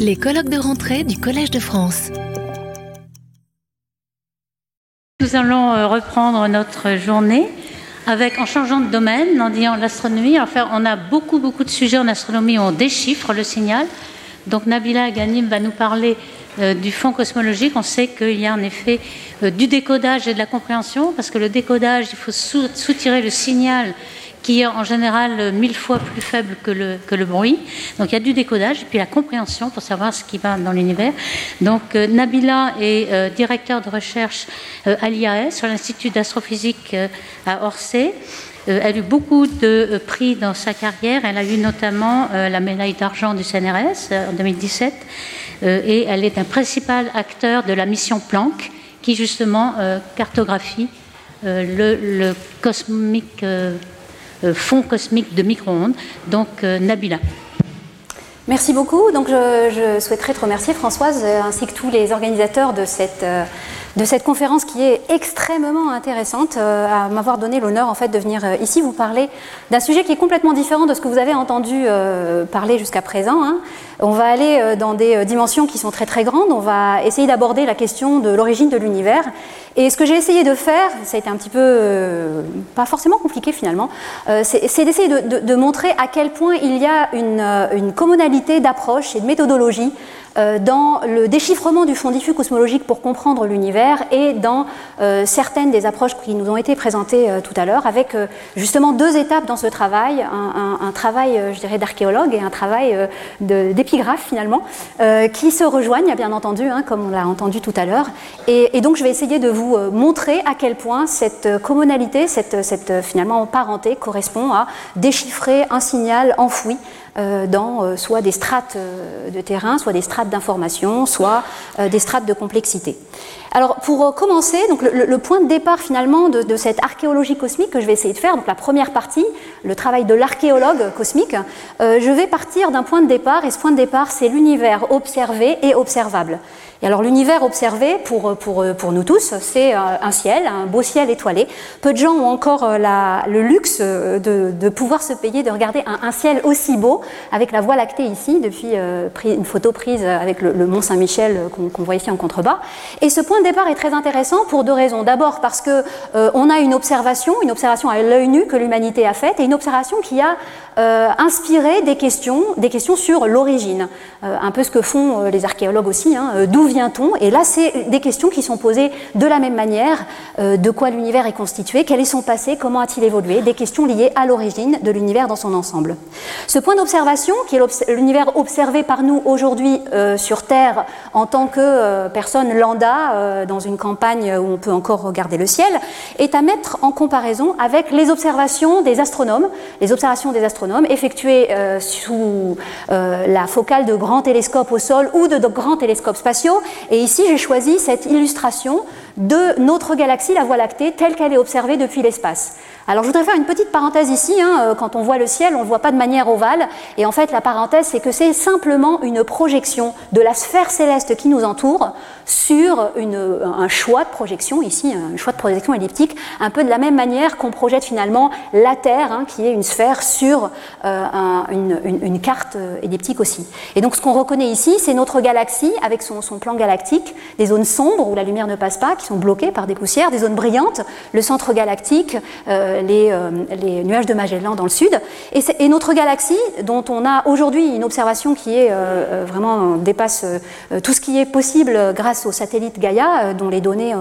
Les colloques de rentrée du Collège de France. Nous allons euh, reprendre notre journée avec, en changeant de domaine, en disant l'astronomie. Enfin, on a beaucoup, beaucoup de sujets en astronomie où on déchiffre le signal. Donc Nabila Ghanim va nous parler euh, du fond cosmologique. On sait qu'il y a en effet euh, du décodage et de la compréhension, parce que le décodage, il faut soutirer le signal qui est en général mille fois plus faible que le, bruit. Donc il y a du décodage et puis la compréhension pour savoir ce qui va dans l'univers. Donc euh, Nabila est euh, directeur de recherche euh, à l'IAS sur l'Institut d'astrophysique à Orsay. Elle a eu beaucoup de prix dans sa carrière. Elle a eu notamment la médaille d'argent du CNRS en 2017. Et elle est un principal acteur de la mission Planck, qui justement cartographie le, cosmique fond cosmique de micro-ondes. Donc, euh, Nabila. Merci beaucoup. Donc, je, souhaiterais te remercier, Françoise, euh, ainsi que tous les organisateurs de cette, de cette conférence qui est extrêmement intéressante, à m'avoir donné l'honneur en fait de venir ici vous parler d'un sujet qui est complètement différent de ce que vous avez entendu parler jusqu'à présent. Hein. On va aller dans des dimensions qui sont très très grandes. On va essayer d'aborder la question de l'origine de l'univers et ce que j'ai essayé de faire, ça a été un petit peu, euh, pas forcément compliqué finalement, euh, c'est d'essayer de, montrer à quel point il y a une, euh, une commonalité d'approche et de méthodologie euh, dans le déchiffrement du fond diffus cosmologique pour comprendre l'univers et dans euh, certaines des approches qui nous ont été présentées euh, tout à l'heure, avec justement deux étapes dans ce travail, un, travail, je dirais, d'archéologue et un travail d'épigraphe finalement, qui se rejoignent, bien entendu, hein, comme on l'a entendu tout à l'heure. Et, donc je vais essayer de vous montrer à quel point cette commonalité, cette, finalement parenté correspond à déchiffrer un signal enfoui euh, dans euh, soit des strates euh, de terrain, soit des strates d'information, soit des strates de complexité. Alors pour commencer, donc le, point de départ finalement de, cette archéologie cosmique que je vais essayer de faire, donc la première partie, le travail de l'archéologue cosmique, je vais partir d'un point de départ, et ce point de départ c'est l'univers observé et observable. Et alors l'univers observé pour, pour, pour nous tous, c'est un ciel, un beau ciel étoilé. Peu de gens ont encore la, le luxe de, de, pouvoir se payer de regarder un, ciel aussi beau, avec la Voie lactée ici, depuis euh, une photo prise avec le, Mont Saint-Michel euh, qu'on voit ici en contrebas. Et ce point départ est très intéressant pour deux raisons. D'abord parce que euh, on a une observation, une observation à l'œil nu que l'humanité a faite, et une observation qui a euh, inspiré des questions, des questions sur l'origine. Euh, un peu ce que font les archéologues aussi, hein, d'où vient-on? Et là, c'est des questions qui sont posées de la même manière, de quoi l'univers est constitué, quel est son passé, comment a-t-il évolué, des questions liées à l'origine de l'univers dans son ensemble. Ce point d'observation, qui est l'univers observé par nous aujourd'hui sur Terre en tant que personne lambda dans une campagne où on peut encore regarder le ciel, est à mettre en comparaison avec les observations des astronomes, les observations des astronomes effectués euh, sous euh, la focale de grands télescopes au sol ou de grands télescopes spatiaux. Et ici, j'ai choisi cette illustration de notre galaxie, la Voie lactée, telle qu'elle est observée depuis l'espace. Alors je voudrais faire une petite parenthèse ici, hein, euh, quand on voit le ciel, on ne le voit pas de manière ovale, et en fait la parenthèse c'est que c'est simplement une projection de la sphère céleste qui nous entoure sur une, un choix de projection, ici un choix de projection elliptique, un peu de la même manière qu'on projette finalement la Terre, hein, qui est une sphère, sur euh, une, carte euh, elliptique aussi. Et donc ce qu'on reconnaît ici, c'est notre galaxie avec son, plan galactique, des zones sombres où la lumière ne passe pas, sont bloquées par des poussières, des zones brillantes, le centre galactique, euh, les, nuages de Magellan dans le sud. Et, notre galaxie, dont on a aujourd'hui une observation qui est euh, euh, vraiment dépasse tout ce qui est possible grâce au satellite Gaia, dont les données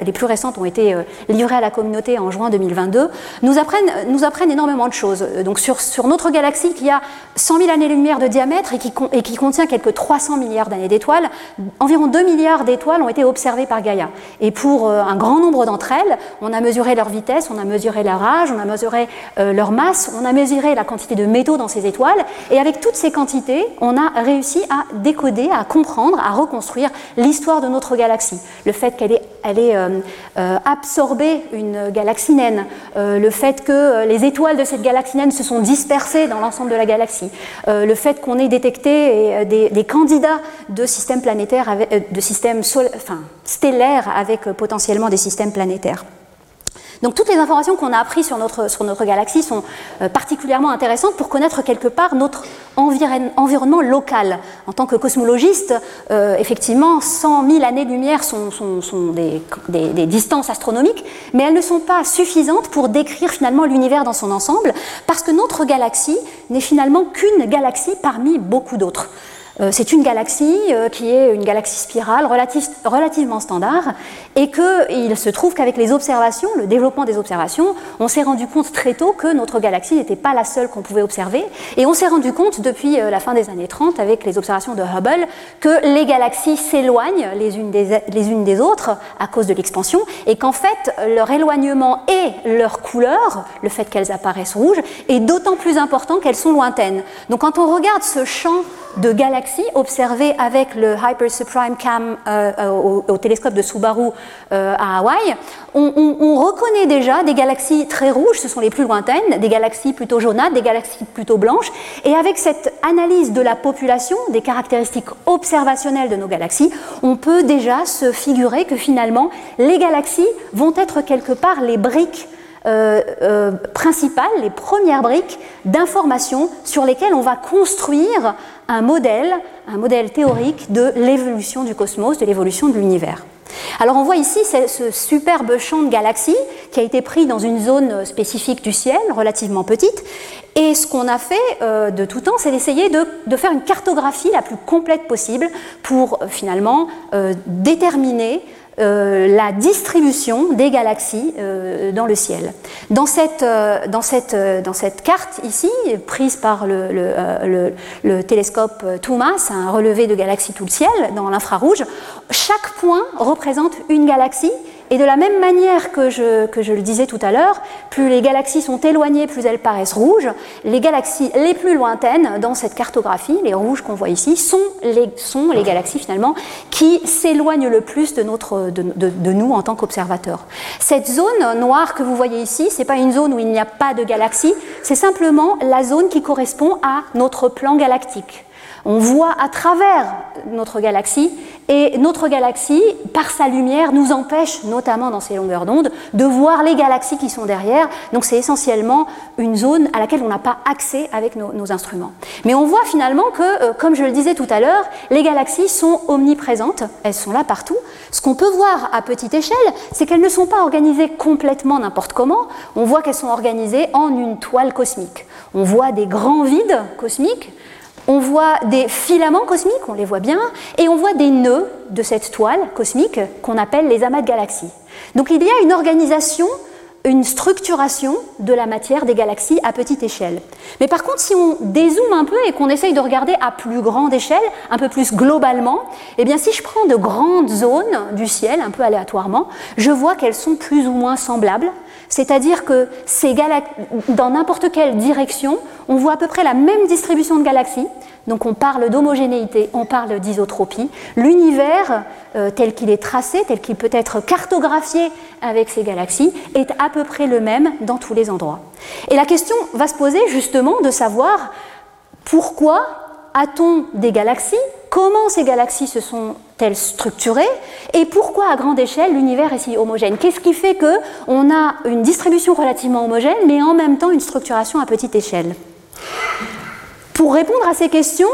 les plus récentes ont été livrées à la communauté en juin 2022, nous apprennent, nous apprennent énormément de choses. Donc sur, sur notre galaxie qui a 100 000 années-lumière de diamètre et qui, et qui contient quelques 300 milliards d'années d'étoiles, environ 2 milliards d'étoiles ont été observées par Gaia. Pour un grand nombre d'entre elles, on a mesuré leur vitesse, on a mesuré leur on a mesuré euh, leur masse, on a mesuré la quantité de métaux dans ces étoiles, et avec toutes ces quantités, on a réussi à décoder, à comprendre, à reconstruire l'histoire de notre galaxie. Le fait qu'elle ait, elle euh, euh, absorbé une galaxie naine, le fait que les étoiles de cette galaxie naine se sont dispersées dans l'ensemble de la galaxie, le fait qu'on ait détecté des, candidats de systèmes planétaires, de systèmes stellaires avec potentiellement des systèmes planétaires. Donc toutes les informations qu'on a apprises sur notre, sur notre galaxie sont euh, particulièrement intéressantes pour connaître quelque part notre environnement local. En tant que cosmologiste, euh, effectivement, 100 000 années-lumière sont, sont, sont des, distances astronomiques, mais elles ne sont pas suffisantes pour décrire finalement l'univers dans son ensemble, parce que notre galaxie n'est finalement qu'une galaxie parmi beaucoup d'autres. Euh, c'est une galaxie euh, qui est une galaxie spirale relativement standard et qu'il se trouve qu'avec les observations, le développement des observations, on s'est rendu compte très tôt que notre galaxie n'était pas la seule qu'on pouvait observer et on s'est rendu compte depuis euh, la fin des années 30 avec les observations de Hubble que les galaxies s'éloignent les les unes des autres à cause de l'expansion et qu'en fait leur éloignement et leur couleur, le fait qu'elles apparaissent rouges, est d'autant plus important qu'elles sont lointaines. Donc quand on regarde ce champ de galaxies observées avec le Hyper Supreme Cam euh, euh, au, télescope de Subaru euh, à Hawaï, on, reconnaît déjà des galaxies très rouges, ce sont les plus lointaines, des galaxies plutôt jaunâtres, des galaxies plutôt blanches. Et avec cette analyse de la population, des caractéristiques observationnelles de nos galaxies, on peut déjà se figurer que finalement, les galaxies vont être quelque part les briques euh, euh, principales, les premières briques d'informations sur lesquelles on va construire un modèle, un modèle théorique de l'évolution du cosmos, de l'évolution de l'univers. Alors on voit ici ce superbe champ de galaxies qui a été pris dans une zone spécifique du ciel, relativement petite. Et ce qu'on a fait euh, de tout temps, c'est d'essayer de, de, faire une cartographie la plus complète possible pour finalement déterminer euh, la distribution des galaxies euh, dans le ciel. Dans cette, euh, dans cette, carte ici, prise par le, le, le, télescope Thomas, un relevé de galaxies tout le ciel dans l'infrarouge, chaque point représente une galaxie et de la même manière que je, le disais tout à l'heure, plus les galaxies sont éloignées, plus elles paraissent rouges. Les galaxies les plus lointaines dans cette cartographie, les rouges qu'on voit ici, sont les, galaxies finalement qui s'éloignent le plus de, nous en tant qu'observateurs. Cette zone noire que vous voyez ici, ce n'est pas une zone où il n'y a pas de galaxies, c'est simplement la zone qui correspond à notre plan galactique. On voit à travers notre galaxie et notre galaxie, par sa lumière, nous empêche, notamment dans ces longueurs d'onde, de voir les galaxies qui sont derrière. Donc c'est essentiellement une zone à laquelle on n'a pas accès avec nos, instruments. Mais on voit finalement que, euh, comme je le disais tout à l'heure, les galaxies sont omniprésentes, elles sont là partout. Ce qu'on peut voir à petite échelle, c'est qu'elles ne sont pas organisées complètement n'importe comment. On voit qu'elles sont organisées en une toile cosmique. On voit des grands vides cosmiques on voit des filaments cosmiques, on les voit bien, et on voit des nœuds de cette toile cosmique qu'on appelle les amas de galaxies. Donc il y a une organisation, une structuration de la matière des galaxies à petite échelle. Mais par contre, si on dézoome un peu et qu'on essaye de regarder à plus grande échelle, un peu plus globalement, eh bien si je prends de grandes zones du ciel, un peu aléatoirement, je vois qu'elles sont plus ou moins semblables c'est-à-dire que dans n'importe quelle direction, on voit à peu près la même distribution de galaxies. Donc on parle d'homogénéité, on parle d'isotropie. L'univers euh, tel qu'il est tracé, tel qu'il peut être cartographié avec ces galaxies, est à peu près le même dans tous les endroits. Et la question va se poser justement de savoir pourquoi a-t-on des galaxies Comment ces galaxies se sont-elles structurées Et pourquoi à grande échelle l'univers est si homogène Qu'est-ce qui fait qu'on a une distribution relativement homogène, mais en même temps une structuration à petite échelle? Pour répondre à ces questions,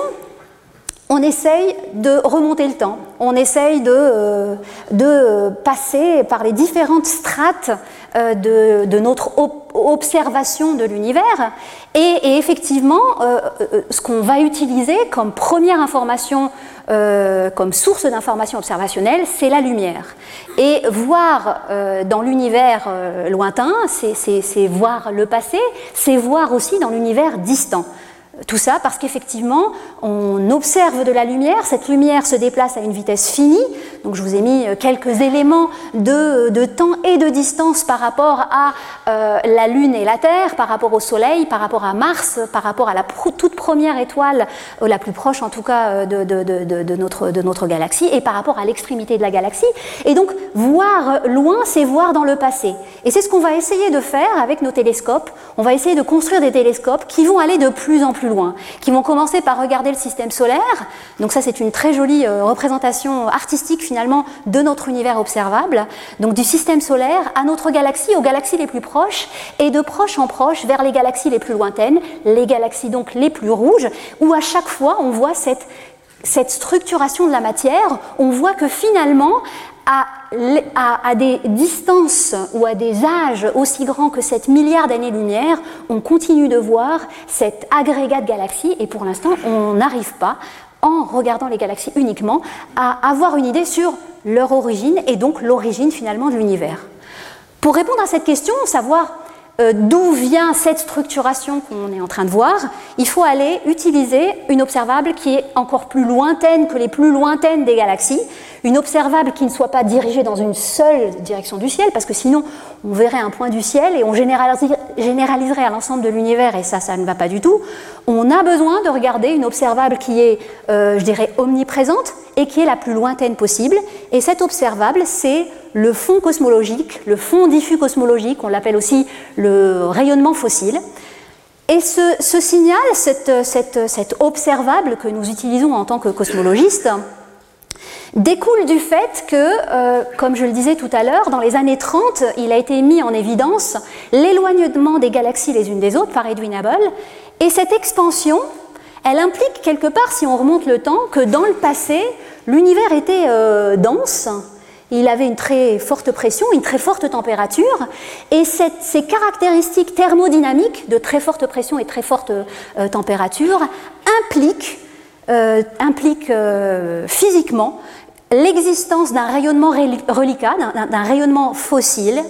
on essaye de remonter le temps, on essaye de, euh, de passer par les différentes strates euh, de, notre observation de l'univers. Et, effectivement, euh, ce qu'on va utiliser comme première information, comme source d'information observationnelle, c'est la lumière. Et voir dans l'univers lointain, c'est voir le passé, c'est voir aussi dans l'univers distant. Tout ça parce qu'effectivement, on observe de la lumière, cette lumière se déplace à une vitesse finie, donc je vous ai mis euh, quelques éléments de, de temps et de distance par rapport à euh, la Lune et la Terre, par rapport au Soleil, par rapport à Mars, par rapport à la toute première étoile, euh, la plus proche en tout cas de, notre, de notre galaxie, et par rapport à l'extrémité de la galaxie. Et donc, voir loin, c'est voir dans le passé. Et c'est ce qu'on va essayer de faire avec nos télescopes. On va essayer de construire des télescopes qui vont aller de plus en plus loin, qui vont commencer par regarder le système solaire. Donc ça, c'est une très jolie euh, représentation artistique finalement de notre univers observable, donc du système solaire à notre galaxie, aux galaxies les plus proches, et de proche en proche vers les galaxies les plus lointaines, les galaxies donc les plus rouges, où à chaque fois on voit cette structuration de la matière, on voit que finalement, à, des distances ou à des âges aussi grands que 7 milliards d'années-lumière, on continue de voir cet agrégat de galaxies et pour l'instant, on n'arrive pas, en regardant les galaxies uniquement, à avoir une idée sur leur origine et donc l'origine finalement de l'univers. Pour répondre à cette question, savoir euh, d'où vient cette structuration qu'on est en train de voir, il faut aller utiliser une observable qui est encore plus lointaine que les plus lointaines des galaxies, une observable qui ne soit pas dirigée dans une seule direction du ciel, parce que sinon on verrait un point du ciel et on généraliserait à l'ensemble de l'univers, et ça, ça ne va pas du tout. On a besoin de regarder une observable qui est, euh, je dirais, omniprésente et qui est la plus lointaine possible. Et cette observable, c'est le fond cosmologique, le fond diffus cosmologique, on l'appelle aussi le rayonnement fossile. Et ce, signal, cette, observable que nous utilisons en tant que cosmologistes, découle du fait que, euh, comme je le disais tout à l'heure, dans les années 30, il a été mis en évidence l'éloignement des galaxies les unes des autres par Edwin Hubble, et cette expansion, elle implique quelque part, si on remonte le temps, que dans le passé, l'univers était euh, dense, il avait une très forte pression, une très forte température, et ces caractéristiques thermodynamiques de très forte pression et très forte euh, température impliquent, euh, physiquement l'existence d'un rayonnement reliquat, d'un rayonnement fossile,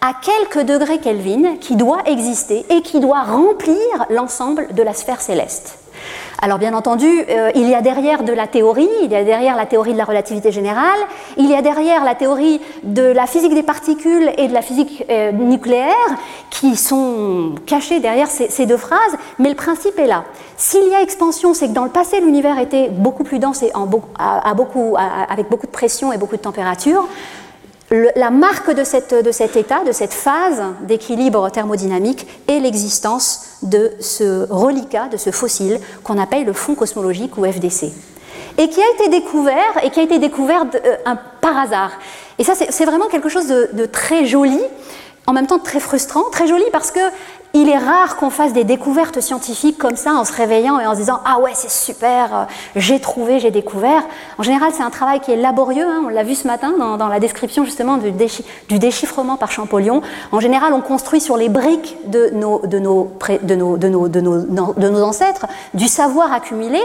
à quelques degrés Kelvin, qui doit exister et qui doit remplir l'ensemble de la sphère céleste. Alors bien entendu, euh, il y a derrière de la théorie, il y a derrière la théorie de la relativité générale, il y a derrière la théorie de la physique des particules et de la physique euh, nucléaire qui sont cachées derrière ces, deux phrases, mais le principe est là. S'il y a expansion, c'est que dans le passé, l'univers était beaucoup plus dense et avec beaucoup de pression et beaucoup de température la marque de, cet état, de cette phase d'équilibre thermodynamique est l'existence de ce reliquat, de ce fossile qu'on appelle le fond cosmologique ou FDC. Et qui a été découvert, et qui a été découvert euh, par hasard. Et ça, c'est vraiment quelque chose de, très joli, en même temps très frustrant. Très joli parce que il est rare qu'on fasse des découvertes scientifiques comme ça en se réveillant et en se disant Ah ouais, c'est super, euh, j'ai trouvé, j'ai découvert. En général, c'est un travail qui est laborieux. Hein, on l'a vu ce matin dans, la description justement du, déchiffrement par Champollion. En général, on construit sur les briques de nos ancêtres du savoir accumulé.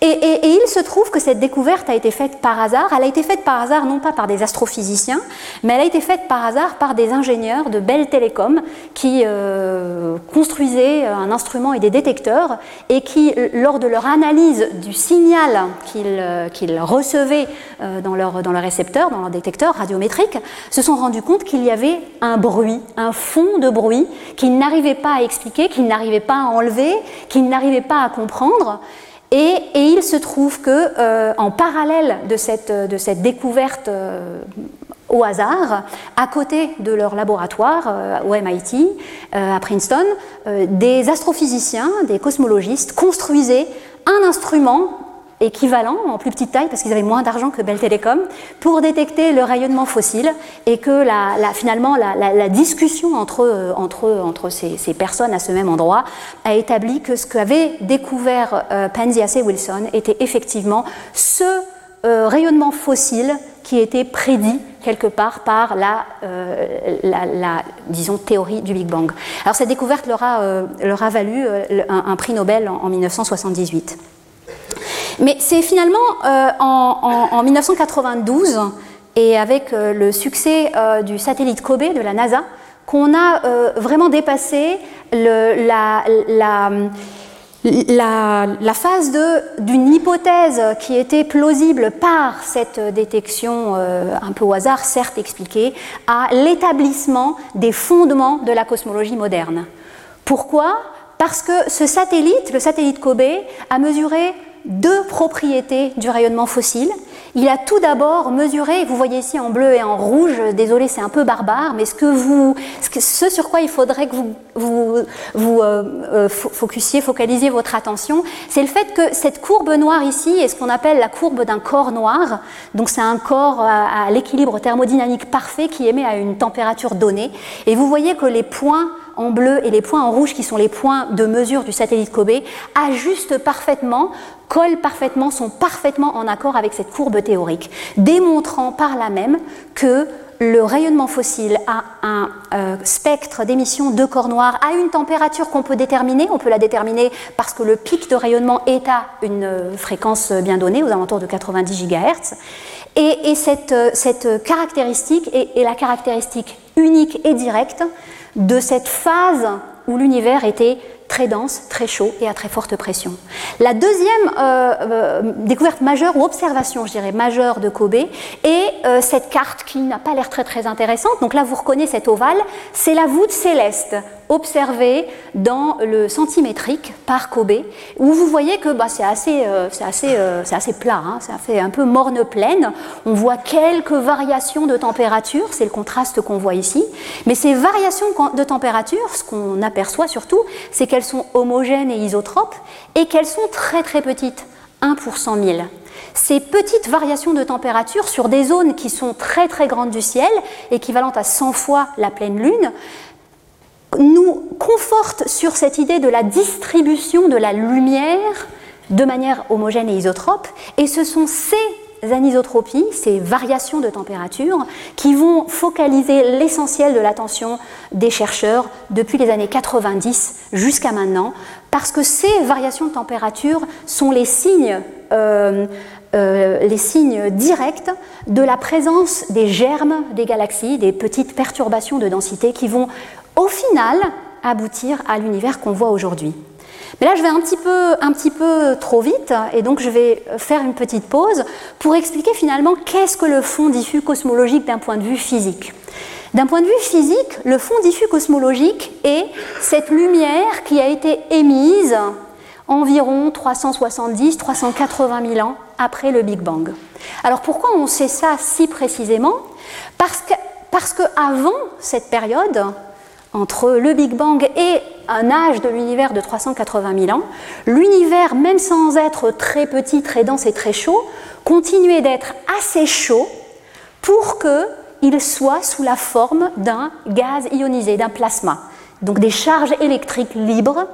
Et, il se trouve que cette découverte a été faite par hasard. Elle a été faite par hasard non pas par des astrophysiciens, mais elle a été faite par hasard par des ingénieurs de Bell Telecom qui euh, construisaient un instrument et des détecteurs et qui, lors de leur analyse du signal qu'ils euh, recevaient euh, dans leur, dans leur récepteur, dans leur détecteur radiométrique, se sont rendus compte qu'il y avait un bruit, un fond de bruit qu'ils n'arrivaient pas à expliquer, qu'ils n'arrivaient pas à enlever, qu'ils n'arrivaient pas à comprendre. Et, il se trouve que, euh, en parallèle de cette, découverte euh, au hasard, à côté de leur laboratoire euh, au MIT, à Princeton, des astrophysiciens, des cosmologistes construisaient un instrument équivalent, en plus petite taille, parce qu'ils avaient moins d'argent que Bell Telecom, pour détecter le rayonnement fossile et que finalement la, discussion entre, entre ces, personnes à ce même endroit a établi que ce qu'avait découvert euh, Penzias et Wilson était effectivement ce euh, rayonnement fossile qui était prédit quelque part par la, euh, la, disons, théorie du Big Bang. Alors cette découverte leur a valu un, prix Nobel en 1978. Mais c'est finalement euh, en, 1992 et avec euh, le succès euh, du satellite Kobe de la NASA qu'on a vraiment dépassé la, phase d'une hypothèse qui était plausible par cette détection un peu au hasard, certes expliquée, à l'établissement des fondements de la cosmologie moderne. Pourquoi? Parce que ce satellite, le satellite Kobe, a mesuré deux propriétés du rayonnement fossile. il a tout d'abord mesuré, vous voyez ici en bleu et en rouge, désolé c'est un peu barbare, mais ce, que vous, ce, sur quoi il faudrait que vous, vous, vous euh, euh, focusiez, focalisiez votre attention, c'est le fait que cette courbe noire ici est ce qu'on appelle la courbe d'un corps noir. Donc c'est un corps à, à l'équilibre thermodynamique parfait qui émet à une température donnée. Et vous voyez que les points en bleu et les points en rouge qui sont les points de mesure du satellite Kobe ajustent parfaitement, collent parfaitement, sont parfaitement en accord avec cette courbe théorique, démontrant par là même que le rayonnement fossile a un euh, spectre d'émission de corps noirs à une température qu'on peut déterminer. On peut la déterminer parce que le pic de rayonnement est à une euh, fréquence bien donnée, aux alentours de 90 GHz. Et, cette, euh, cette, caractéristique est la caractéristique unique et directe de cette phase où l'univers était très dense, très chaud et à très forte pression. La deuxième euh, euh, découverte majeure ou observation, je dirais, majeure de Kobe est euh, cette carte qui n'a pas l'air très très intéressante. Donc là, vous reconnaissez cet ovale, c'est la voûte céleste observée dans le centimétrique par Kobe, où vous voyez que bah, c'est assez, c'est assez, c'est assez plat, hein, ça fait un peu morne pleine. On voit quelques variations de température, c'est le contraste qu'on voit ici. Mais ces variations de température, ce qu'on aperçoit surtout, c'est qu'elles sont homogènes et isotropes et qu'elles sont très très petites, 1 pour 100 000. Ces petites variations de température sur des zones qui sont très très grandes du ciel, équivalentes à 100 fois la pleine lune, nous confortent sur cette idée de la distribution de la lumière de manière homogène et isotrope, et ce sont ces anisotropies, ces variations de température, qui vont focaliser l'essentiel de l'attention des chercheurs depuis les années 90 jusqu'à maintenant, parce que ces variations de température sont les signes, euh, euh, les signes directs de la présence des germes des galaxies, des petites perturbations de densité qui vont au final aboutir à l'univers qu'on voit aujourd'hui. Mais là, je vais un petit, peu, un petit peu trop vite et donc je vais faire une petite pause pour expliquer finalement qu'est-ce que le fond diffus cosmologique d'un point de vue physique. D'un point de vue physique, le fond diffus cosmologique est cette lumière qui a été émise environ 370-380 000 ans après le Big Bang. Alors pourquoi on sait ça si précisément? Parce que, parce que avant cette période, entre le Big Bang et un âge de l'univers de 380 000 ans, l'univers, même sans être très petit, très dense et très chaud, continuait d'être assez chaud pour qu'il soit sous la forme d'un gaz ionisé, d'un plasma. Donc des charges électriques libres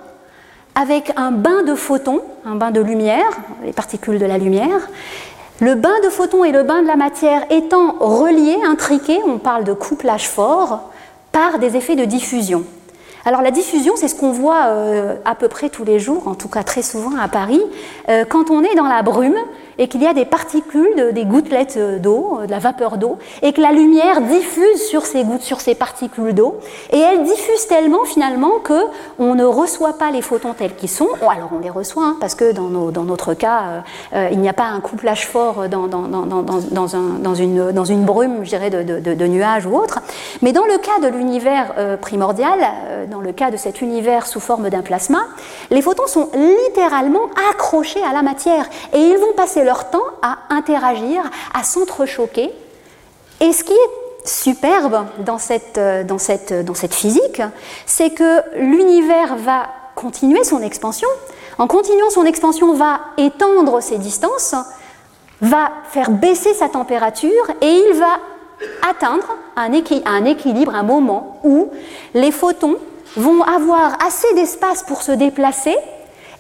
avec un bain de photons, un bain de lumière, les particules de la lumière. Le bain de photons et le bain de la matière étant reliés, intriqués, on parle de couplage fort, par des effets de diffusion. Alors la diffusion, c'est ce qu'on voit euh, à peu près tous les jours, en tout cas très souvent à Paris, euh, quand on est dans la brume et qu'il y a des particules, des gouttelettes d'eau, de la vapeur d'eau, et que la lumière diffuse sur ces gouttes, sur ces particules d'eau, et elle diffuse tellement finalement que on ne reçoit pas les photons tels qu'ils sont. alors on les reçoit hein, parce que dans, notre cas, euh, euh, il n'y a pas un couplage fort dans, une, brume, je dirais, de, nuages ou autre. Mais dans le cas de l'univers euh, primordial, dans le cas de cet univers sous forme d'un plasma, les photons sont littéralement accrochés à la matière et ils vont passer leur temps à interagir, à s'entrechoquer. Et ce qui est superbe dans cette, euh, dans cette, dans cette physique, c'est que l'univers va continuer son expansion. En continuant son expansion, va étendre ses distances, va faire baisser sa température et il va atteindre un, un équilibre, un moment où les photons vont avoir assez d'espace pour se déplacer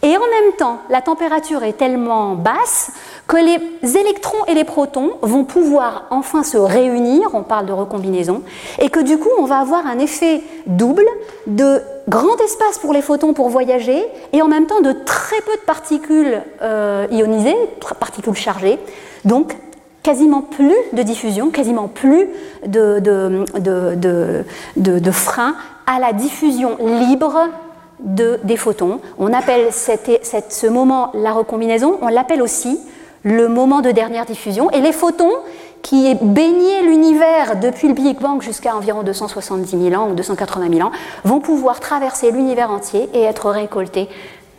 et en même temps, la température est tellement basse que les électrons et les protons vont pouvoir enfin se réunir, on parle de recombinaison, et que du coup, on va avoir un effet double de grand espace pour les photons pour voyager, et en même temps de très peu de particules euh, ionisées, particules chargées, donc quasiment plus de diffusion, quasiment plus de, de, de frein à la diffusion libre des photons. On appelle ce moment la recombinaison, on l'appelle aussi le moment de dernière diffusion. Et les photons, qui baignaient l'univers depuis le Big Bang jusqu'à environ 270 000 ans ou 280 000 ans, vont pouvoir traverser l'univers entier et être récoltés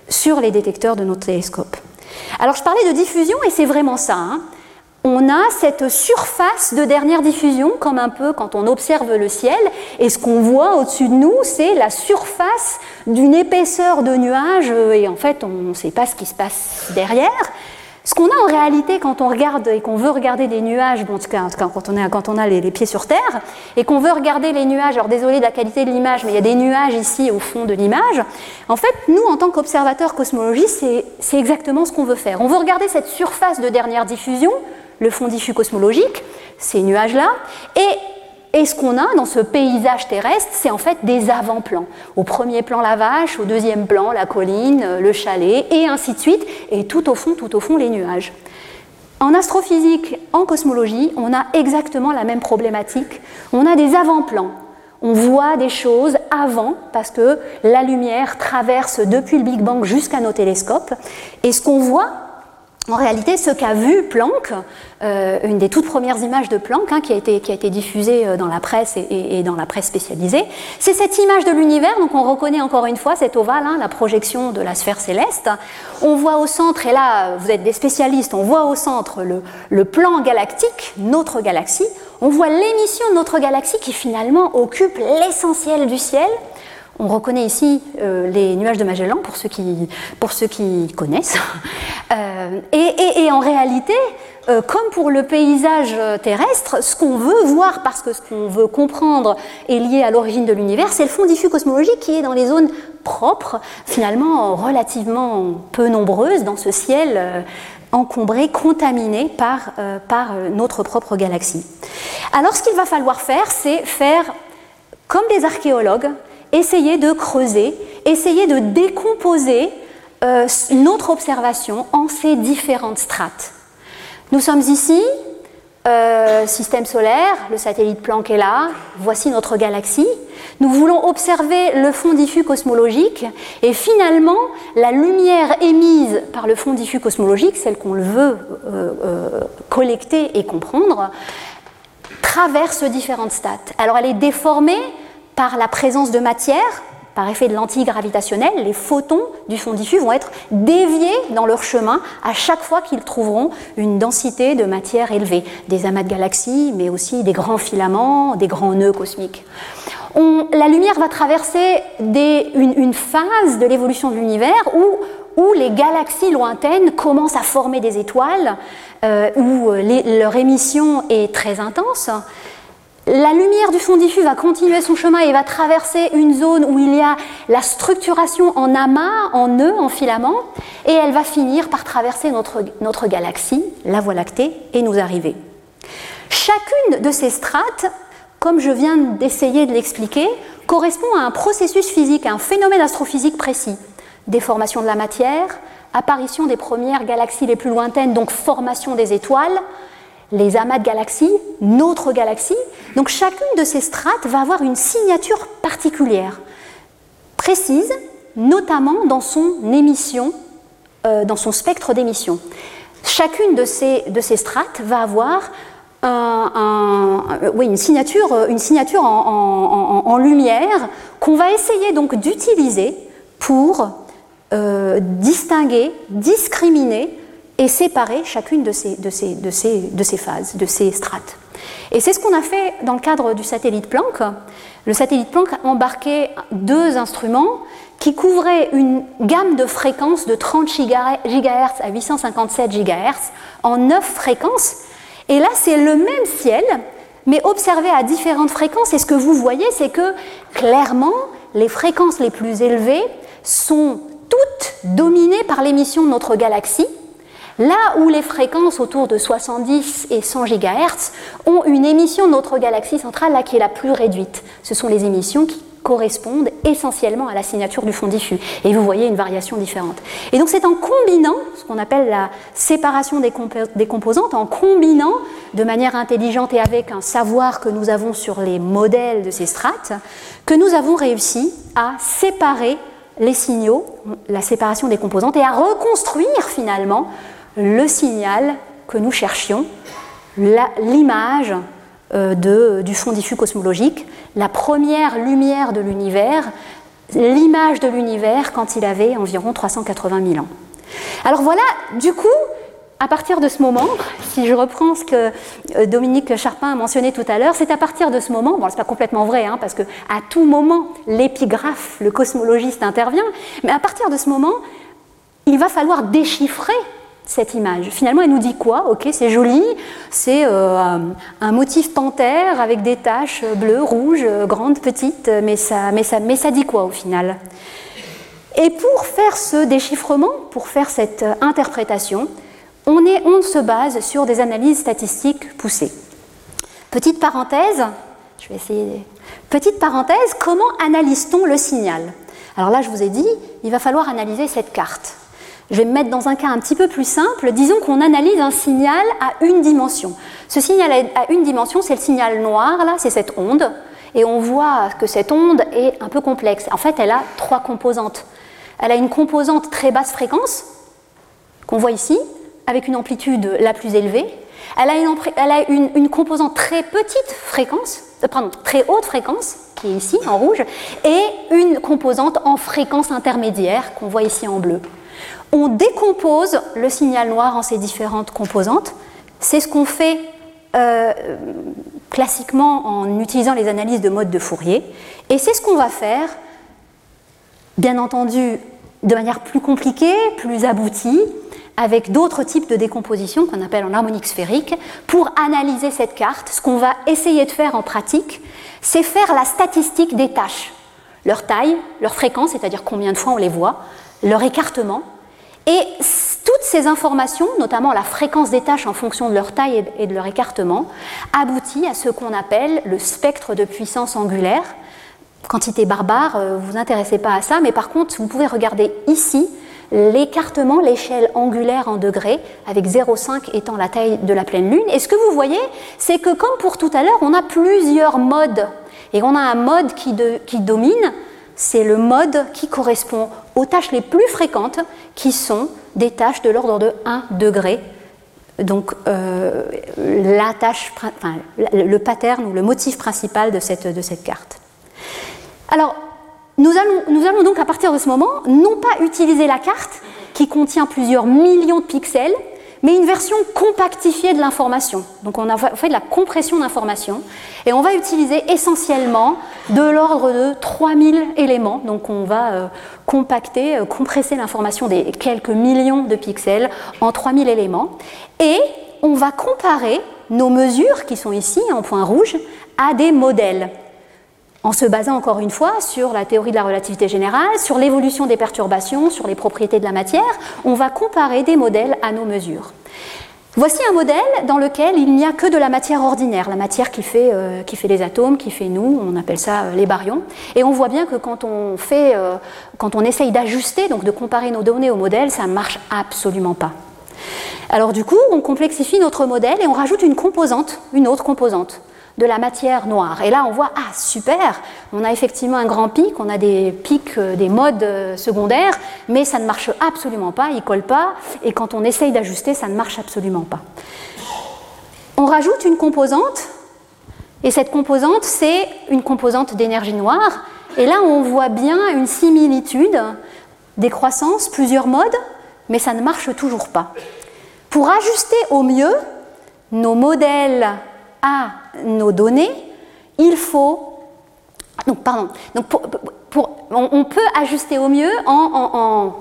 sur les détecteurs de nos télescopes. Alors je parlais de diffusion et c'est vraiment ça. Hein. on a cette surface de dernière diffusion, comme un peu quand on observe le ciel, et ce qu'on voit au-dessus de nous, c'est la surface d'une épaisseur de nuages, et en fait, on ne sait pas ce qui se passe derrière. Qu'on a en réalité quand on regarde et qu'on veut regarder des nuages, en tout cas quand on, est, quand on a les, pieds sur terre, et qu'on veut regarder les nuages, alors désolé de la qualité de l'image, mais il y a des nuages ici au fond de l'image, en fait, nous, en tant qu'observateurs cosmologistes, c'est exactement ce qu'on veut faire. On veut regarder cette surface de dernière diffusion, le fond diffus cosmologique, ces nuages-là, et et ce qu'on a dans ce paysage terrestre, c'est en fait des avant-plans. Au premier plan, la vache, au deuxième plan, la colline, le chalet, et ainsi de suite, et tout au fond, tout au fond, les nuages. En astrophysique, en cosmologie, on a exactement la même problématique. On a des avant-plans. On voit des choses avant parce que la lumière traverse depuis le Big Bang jusqu'à nos télescopes. Et ce qu'on voit, en réalité, ce qu'a vu Planck, euh, une des toutes premières images de Planck hein, qui, a été, qui, a été, diffusée euh, dans la presse et, dans la presse spécialisée, c'est cette image de l'univers. Donc on reconnaît encore une fois cet ovale, hein, la projection de la sphère céleste. On voit au centre, et là vous êtes des spécialistes, on voit au centre le, le plan galactique, notre galaxie. On voit l'émission de notre galaxie qui finalement occupe l'essentiel du ciel. On reconnaît ici euh, les nuages de Magellan pour ceux qui, connaissent. Euh, et, en réalité, euh, comme pour le paysage terrestre, ce qu'on veut voir, parce que ce qu'on veut comprendre est lié à l'origine de l'univers, c'est le fond diffus cosmologique qui est dans les zones propres, finalement relativement peu nombreuses dans ce ciel encombré, contaminé par, par notre propre galaxie. Alors ce qu'il va falloir faire, c'est faire comme des archéologues, essayer de creuser, essayer de décomposer euh, notre observation en ces différentes strates. Nous sommes ici, euh, système solaire, le satellite Planck est là, voici notre galaxie. Nous voulons observer le fond diffus cosmologique et finalement la lumière émise par le fond diffus cosmologique, celle qu'on veut euh, collecter et comprendre, traverse différentes strates. Alors elle est déformée par la présence de matière, par effet de lentille gravitationnelle, les photons du fond diffus vont être déviés dans leur chemin à chaque fois qu'ils trouveront une densité de matière élevée. Des amas de galaxies, mais aussi des grands filaments, des grands nœuds cosmiques. la lumière va traverser une, phase de l'évolution de l'univers où, les galaxies lointaines commencent à former des étoiles, euh, où leur émission est très intense. La lumière du fond diffus va continuer son chemin et va traverser une zone où il y a la structuration en amas, en nœuds, en filaments, et elle va finir par traverser notre, galaxie, la Voie lactée, et nous arriver. Chacune de ces strates, comme je viens d'essayer de l'expliquer, correspond à un processus physique, à un phénomène astrophysique précis. Déformation de la matière, apparition des premières galaxies les plus lointaines, donc formation des étoiles, les amas de galaxies, notre galaxie. Donc chacune de ces strates va avoir une signature particulière, précise, notamment dans son émission, euh, dans son spectre d'émission. Chacune de ces, de ces strates va avoir une signature, une signature en, lumière qu'on va essayer donc d'utiliser pour euh, distinguer, discriminer et séparer chacune de ces, de ces, de ces, de ces phases, de ces strates. Et c'est ce qu'on a fait dans le cadre du satellite Planck. Le satellite Planck a embarqué deux instruments qui couvraient une gamme de fréquences de 30 GHz à 857 GHz en 9 fréquences. Et là, c'est le même ciel, mais observé à différentes fréquences. Et ce que vous voyez, c'est que clairement, les fréquences les plus élevées sont toutes dominées par l'émission de notre galaxie, Là où les fréquences autour de 70 et 100 GHz ont une émission de notre galaxie centrale là qui est la plus réduite. Ce sont les émissions qui correspondent essentiellement à la signature du fond diffus. Et vous voyez une variation différente. Et donc c'est en combinant ce qu'on appelle la séparation des, des, composantes, en combinant de manière intelligente et avec un savoir que nous avons sur les modèles de ces strates, que nous avons réussi à séparer les signaux, la séparation des composantes, et à reconstruire finalement le signal que nous cherchions, l'image euh, du fond diffus cosmologique, la première lumière de l'univers, l'image de l'univers quand il avait environ 380 000 ans. Alors voilà, du coup, à partir de ce moment, si je reprends ce que euh, Dominique Charpin a mentionné tout à l'heure, c'est à partir de ce moment, bon, c'est pas complètement vrai, hein, parce que à tout moment, l'épigraphe, le cosmologiste intervient, mais à partir de ce moment, il va falloir déchiffrer cette image. Finalement, elle nous dit quoi? Ok, c'est joli, c'est euh, un motif panthère avec des taches bleues, rouges, grandes, petites, mais ça, mais ça, mais ça dit quoi au final? Et pour faire ce déchiffrement, pour faire cette interprétation, on, on se base sur des analyses statistiques poussées. Petite parenthèse, je vais essayer. Petite parenthèse, comment analyse-t-on le signal? Alors là, je vous ai dit, il va falloir analyser cette carte. Je vais me mettre dans un cas un petit peu plus simple. Disons qu'on analyse un signal à une dimension. Ce signal à une dimension, c'est le signal noir, là, c'est cette onde. Et on voit que cette onde est un peu complexe. En fait, elle a trois composantes. Elle a une composante très basse fréquence, qu'on voit ici, avec une amplitude la plus élevée. Elle a une, composante très petite fréquence, euh, pardon, très haute fréquence, qui est ici en rouge, et une composante en fréquence intermédiaire, qu'on voit ici en bleu. On décompose le signal noir en ces différentes composantes. C'est ce qu'on fait euh, classiquement en utilisant les analyses de mode de Fourier. Et c'est ce qu'on va faire, bien entendu, de manière plus compliquée, plus aboutie, avec d'autres types de décomposition qu'on appelle en harmonique sphérique. Pour analyser cette carte, ce qu'on va essayer de faire en pratique, c'est faire la statistique des tâches. Leur taille, leur fréquence, c'est-à-dire combien de fois on les voit, leur écartement. Et toutes ces informations, notamment la fréquence des tâches en fonction de leur taille et de leur écartement, aboutit à ce qu'on appelle le spectre de puissance angulaire. Quantité barbare, euh, vous vous intéressez pas à ça, mais par contre, vous pouvez regarder ici l'écartement, l'échelle angulaire en degrés, avec 0,5 étant la taille de la pleine lune. Et ce que vous voyez, c'est que comme pour tout à l'heure, on a plusieurs modes. Et on a un mode qui, domine, c'est le mode qui correspond aux tâches les plus fréquentes, qui sont des tâches de l'ordre de 1 degré. Donc euh, la tâche, le pattern ou le motif principal de cette, de cette carte. Alors, nous allons, donc à partir de ce moment non pas utiliser la carte qui contient plusieurs millions de pixels, mais une version compactifiée de l'information. Donc on a fait de la compression d'information et on va utiliser essentiellement de l'ordre de 3000 éléments. Donc on va euh, compacter, euh, compresser l'information des quelques millions de pixels en 3000 éléments et on va comparer nos mesures qui sont ici en point rouge à des modèles en se basant encore une fois sur la théorie de la relativité générale, sur l'évolution des perturbations, sur les propriétés de la matière, on va comparer des modèles à nos mesures. Voici un modèle dans lequel il n'y a que de la matière ordinaire, la matière qui fait, euh, les atomes, qui fait nous, on appelle ça euh, les baryons. Et on voit bien que quand on, fait, euh, essaye d'ajuster, donc de comparer nos données au modèle, ça ne marche absolument pas. Alors du coup, on complexifie notre modèle et on rajoute une composante, une autre composante de la matière noire. Et là, on voit, ah super, on a effectivement un grand pic, on a des pics, euh, des modes euh, secondaires, mais ça ne marche absolument pas, il ne colle pas, et quand on essaye d'ajuster, ça ne marche absolument pas. On rajoute une composante, et cette composante, c'est une composante d'énergie noire, et là, on voit bien une similitude, des croissances, plusieurs modes, mais ça ne marche toujours pas. Pour ajuster au mieux nos modèles à nos données, il faut. Donc, pardon. Donc, on, peut ajuster au mieux en,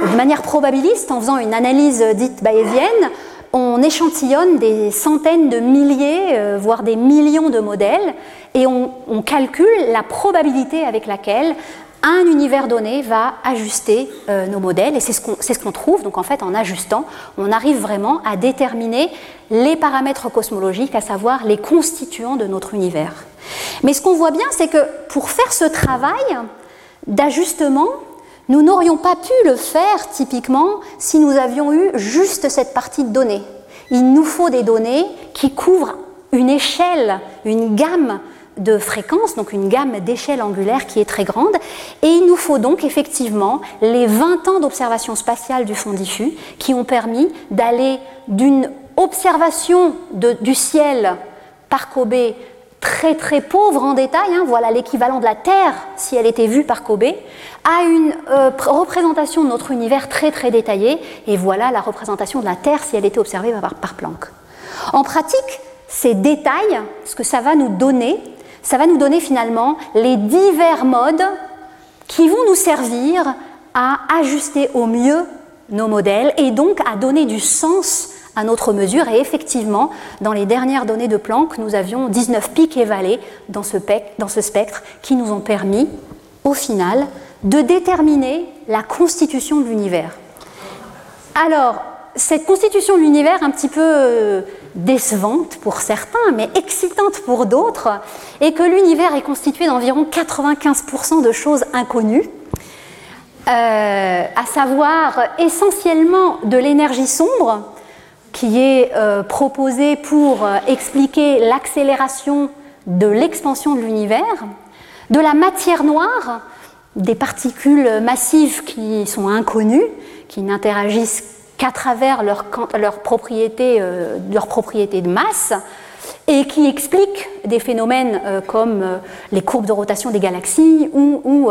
de manière probabiliste en faisant une analyse dite bayésienne. On échantillonne des centaines de milliers, euh, voire des millions de modèles, et on calcule la probabilité avec laquelle un univers donné va ajuster euh, nos modèles et c'est ce qu'on trouve. Donc en fait, en ajustant, on arrive vraiment à déterminer les paramètres cosmologiques, à savoir les constituants de notre univers. Mais ce qu'on voit bien, c'est que pour faire ce travail d'ajustement, nous n'aurions pas pu le faire typiquement si nous avions eu juste cette partie de données. Il nous faut des données qui couvrent une échelle, une gamme de fréquences, donc une gamme d'échelles angulaires qui est très grande. Et il nous faut donc effectivement les 20 ans d'observation spatiale du fond diffus qui ont permis d'aller d'une observation du ciel par Kobe très très pauvre en détail, hein, voilà l'équivalent de la Terre si elle était vue par Kobe, à une euh, représentation de notre univers très très détaillée, et voilà la représentation de la Terre si elle était observée par, par Planck. En pratique, ces détails, ce que ça va nous donner, ça va nous donner finalement les divers modes qui vont nous servir à ajuster au mieux nos modèles et donc à donner du sens à notre mesure. Et effectivement, dans les dernières données de Planck, nous avions 19 pics et vallées dans ce, spectre qui nous ont permis, au final, de déterminer la constitution de l'univers. Alors, cette constitution de l'univers un petit peu euh, décevante pour certains, mais excitante pour d'autres, est que l'univers est constitué d'environ 95% de choses inconnues, euh, à savoir essentiellement de l'énergie sombre, qui est euh, proposée pour expliquer l'accélération de l'expansion de l'univers, de la matière noire, des particules massives qui sont inconnues, qui n'interagissent qu'à travers leur, euh, leur, propriété, de masse et qui expliquent des phénomènes euh, comme euh, les courbes de rotation des galaxies ou,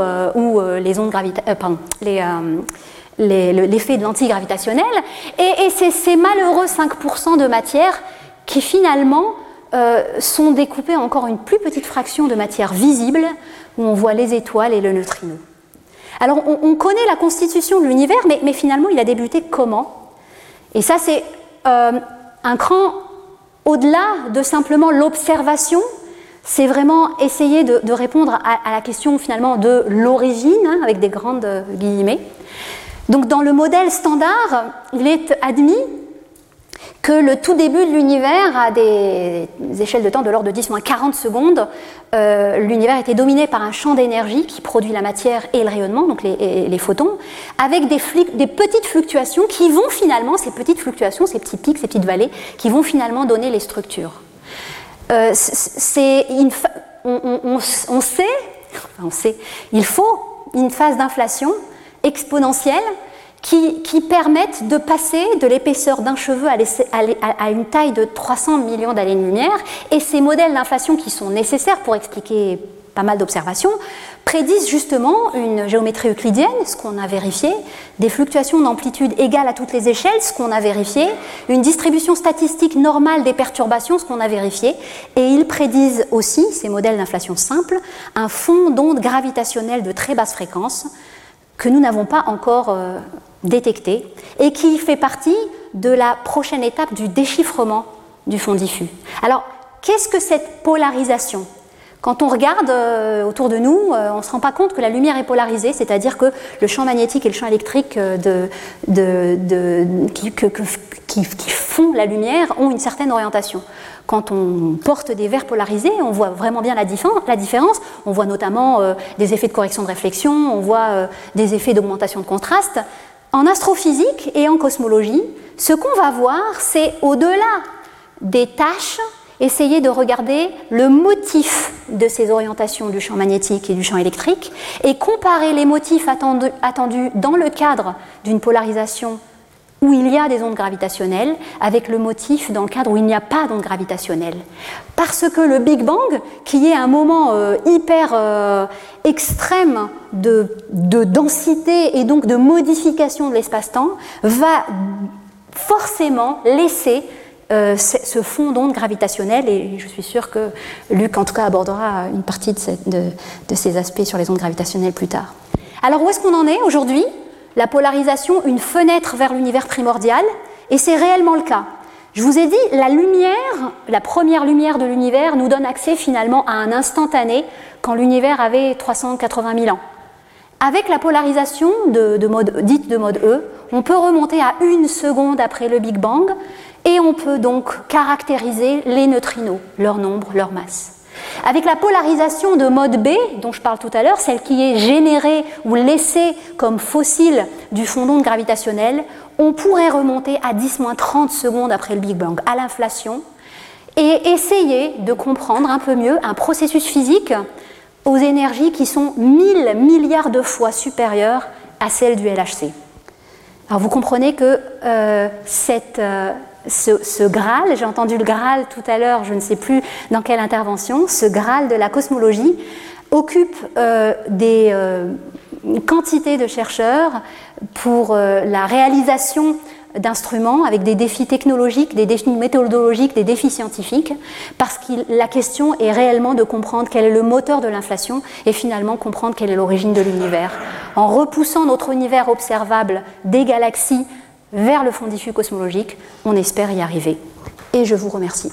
les, l'effet de l'antigravitationnel. Et, et c'est ces malheureux 5% de matière qui finalement sont découpés en encore une plus petite fraction de matière visible où on voit les étoiles et le neutrino. Alors on, connaît la constitution de l'univers, mais, finalement il a débuté comment? Et ça c'est euh, un cran au-delà de simplement l'observation, c'est vraiment essayer de, répondre à, la question finalement de l'origine, hein, avec des grandes guillemets. Donc dans le modèle standard, il est admis que le tout début de l'univers, à des échelles de temps de l'ordre de 10-40 secondes, euh, l'univers était dominé par un champ d'énergie qui produit la matière et le rayonnement, donc les, photons, avec des, petites fluctuations qui vont finalement, ces petites fluctuations, ces petits pics, ces petites vallées, qui vont finalement donner les structures. Euh, on, sait, on sait, il faut une phase d'inflation exponentielle qui, permettent de passer de l'épaisseur d'un cheveu à, une taille de 300 millions d'années-lumière. Et ces modèles d'inflation qui sont nécessaires pour expliquer pas mal d'observations prédisent justement une géométrie euclidienne, ce qu'on a vérifié, des fluctuations d'amplitude égales à toutes les échelles, ce qu'on a vérifié, une distribution statistique normale des perturbations, ce qu'on a vérifié, et ils prédisent aussi, ces modèles d'inflation simples, un fond d'onde gravitationnelle de très basse fréquence que nous n'avons pas encore euh, détecté et qui fait partie de la prochaine étape du déchiffrement du fond diffus. Alors, qu'est-ce que cette polarisation? Quand on regarde euh, autour de nous, euh, on ne se rend pas compte que la lumière est polarisée, c'est-à-dire que le champ magnétique et le champ électrique de, qui, qui, font la lumière ont une certaine orientation. Quand on porte des verres polarisés, on voit vraiment bien la, différence. On voit notamment euh, des effets de correction de réflexion, on voit des effets d'augmentation de contraste. En astrophysique et en cosmologie, ce qu'on va voir, c'est au-delà des tâches, essayer de regarder le motif de ces orientations du champ magnétique et du champ électrique et comparer les motifs attendus dans le cadre d'une polarisation où il y a des ondes gravitationnelles avec le motif dans le cadre où il n'y a pas d'ondes gravitationnelles. Parce que le Big Bang, qui est un moment euh, hyper euh, extrême de, densité et donc de modification de l'espace-temps, va forcément laisser euh, ce fond d'ondes gravitationnelles et je suis sûre que Luc en tout cas abordera une partie de ces aspects sur les ondes gravitationnelles plus tard. Alors où est-ce qu'on en est aujourd'hui? La polarisation une fenêtre vers l'univers primordial, et c'est réellement le cas. Je vous ai dit, la lumière, la première lumière de l'univers nous donne accès finalement à un instantané quand l'univers avait 380 000 ans. Avec la polarisation dite de mode E, on peut remonter à une seconde après le Big Bang et on peut donc caractériser les neutrinos, leur nombre, leur masse. Avec la polarisation de mode B, dont je parle tout à l'heure, celle qui est générée ou laissée comme fossile du fond d'onde gravitationnel, on pourrait remonter à 10-30 secondes après le Big Bang, à l'inflation, et essayer de comprendre un peu mieux un processus physique aux énergies qui sont 1000 milliards de fois supérieures à celles du LHC. Alors vous comprenez que cette, ce, Graal, j'ai entendu le Graal tout à l'heure, je ne sais plus dans quelle intervention, ce Graal de la cosmologie occupe des quantités de chercheurs pour la réalisation d'instruments avec des défis technologiques, des défis méthodologiques, des défis scientifiques, parce que la question est réellement de comprendre quel est le moteur de l'inflation et finalement comprendre quelle est l'origine de l'univers. En repoussant notre univers observable des galaxies vers le fond diffus cosmologique, on espère y arriver. Et je vous remercie.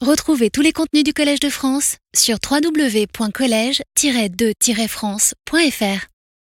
Retrouvez tous les contenus du Collège de France sur www.colège-2-france.fr.